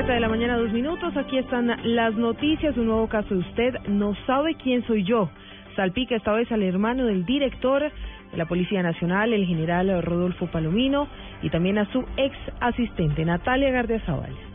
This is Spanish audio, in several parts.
7 de la mañana, dos minutos. Aquí están las noticias. Un nuevo caso de usted no sabe quién soy yo. Salpica esta vez al hermano del director de la Policía Nacional, el general Rodolfo Palomino, y también a su ex asistente, Natalia Gardiazabal.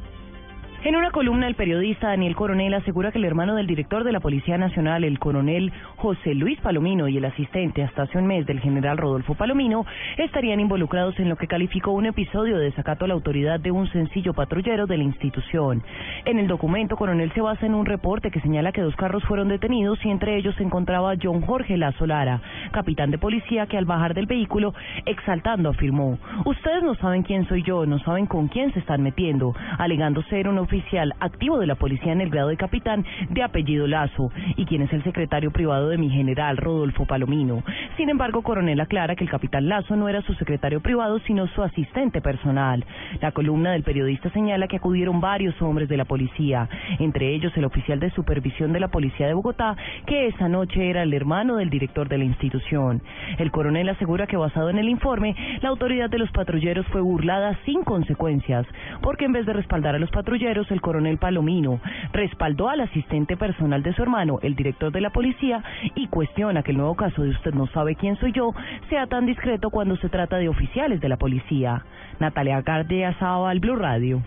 En una columna, el periodista Daniel Coronel asegura que el hermano del director de la Policía Nacional, el coronel José Luis Palomino, y el asistente hasta hace un mes del general Rodolfo Palomino estarían involucrados en lo que calificó un episodio de desacato a la autoridad de un sencillo patrullero de la institución. En el documento, Coronel se basa en un reporte que señala que dos carros fueron detenidos y entre ellos se encontraba John Jorge Lazo Lara, capitán de policía que al bajar del vehículo, exaltando, afirmó, ustedes no saben quién soy yo, no saben con quién se están metiendo, alegando ser un oficial activo de la policía en el grado de capitán de apellido Lazo y quien es el secretario privado de mi general Rodolfo Palomino. Sin embargo, Coronel aclara que el capitán Lazo no era su secretario privado, sino su asistente personal. La columna del periodista señala que acudieron varios hombres de la policía, entre ellos el oficial de supervisión de la policía de Bogotá, que esa noche era el hermano del director de la institución. El coronel asegura que basado en el informe, la autoridad de los patrulleros fue burlada sin consecuencias, porque en vez de respaldar a los patrulleros, el coronel Palomino respaldó al asistente personal de su hermano, el director de la policía, y cuestiona que el nuevo caso de usted no sabe quién soy yo sea tan discreto cuando se trata de oficiales de la policía. Natalia Gardia al Blue Radio.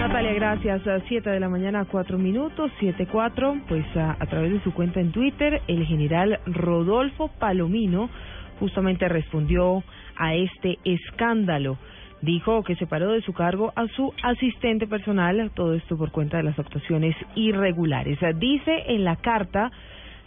Natalia, gracias. A 7 de la mañana, 4 minutos, 7-4. Pues a través de su cuenta en Twitter, el general Rodolfo Palomino justamente respondió a este escándalo dijo que separó de su cargo a su asistente personal, todo esto por cuenta de las actuaciones irregulares. Dice en la carta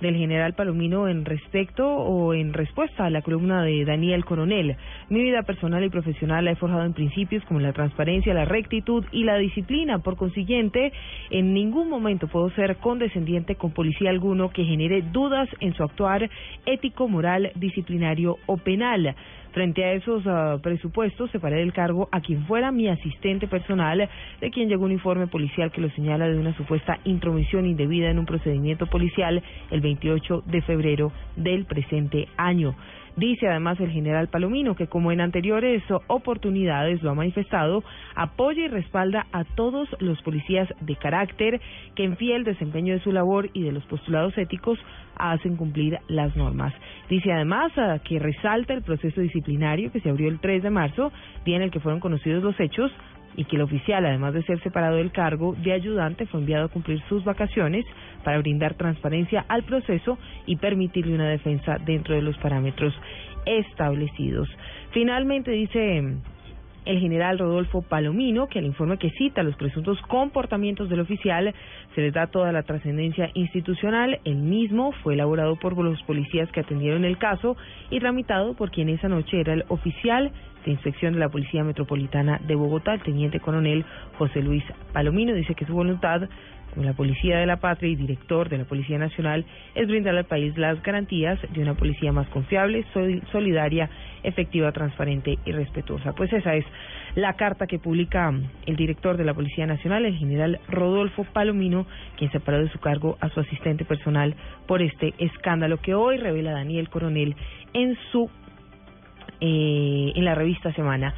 del general Palomino en respecto o en respuesta a la columna de Daniel Coronel. Mi vida personal y profesional la he forjado en principios como la transparencia, la rectitud y la disciplina. Por consiguiente, en ningún momento puedo ser condescendiente con policía alguno que genere dudas en su actuar ético, moral, disciplinario o penal. Frente a esos uh, presupuestos, separé del cargo a quien fuera mi asistente personal, de quien llegó un informe policial que lo señala de una supuesta intromisión indebida en un procedimiento policial el 28 de febrero del presente año. Dice además el general Palomino que como en anteriores oportunidades lo ha manifestado, apoya y respalda a todos los policías de carácter que en fiel desempeño de su labor y de los postulados éticos hacen cumplir las normas. Dice además ah, que resalta el proceso disciplinario que se abrió el 3 de marzo, día en el que fueron conocidos los hechos, y que el oficial, además de ser separado del cargo de ayudante, fue enviado a cumplir sus vacaciones para brindar transparencia al proceso y permitirle una defensa dentro de los parámetros establecidos. Finalmente dice el general Rodolfo Palomino, que al informe que cita los presuntos comportamientos del oficial se les da toda la trascendencia institucional. El mismo fue elaborado por los policías que atendieron el caso y tramitado por quien esa noche era el oficial de inspección de la Policía Metropolitana de Bogotá, el teniente coronel José Luis Palomino. Dice que su voluntad la Policía de la Patria y director de la Policía Nacional es brindar al país las garantías de una policía más confiable, solidaria, efectiva, transparente y respetuosa. Pues esa es la carta que publica el director de la Policía Nacional, el general Rodolfo Palomino, quien separó de su cargo a su asistente personal por este escándalo que hoy revela Daniel Coronel en su eh, en la revista Semana.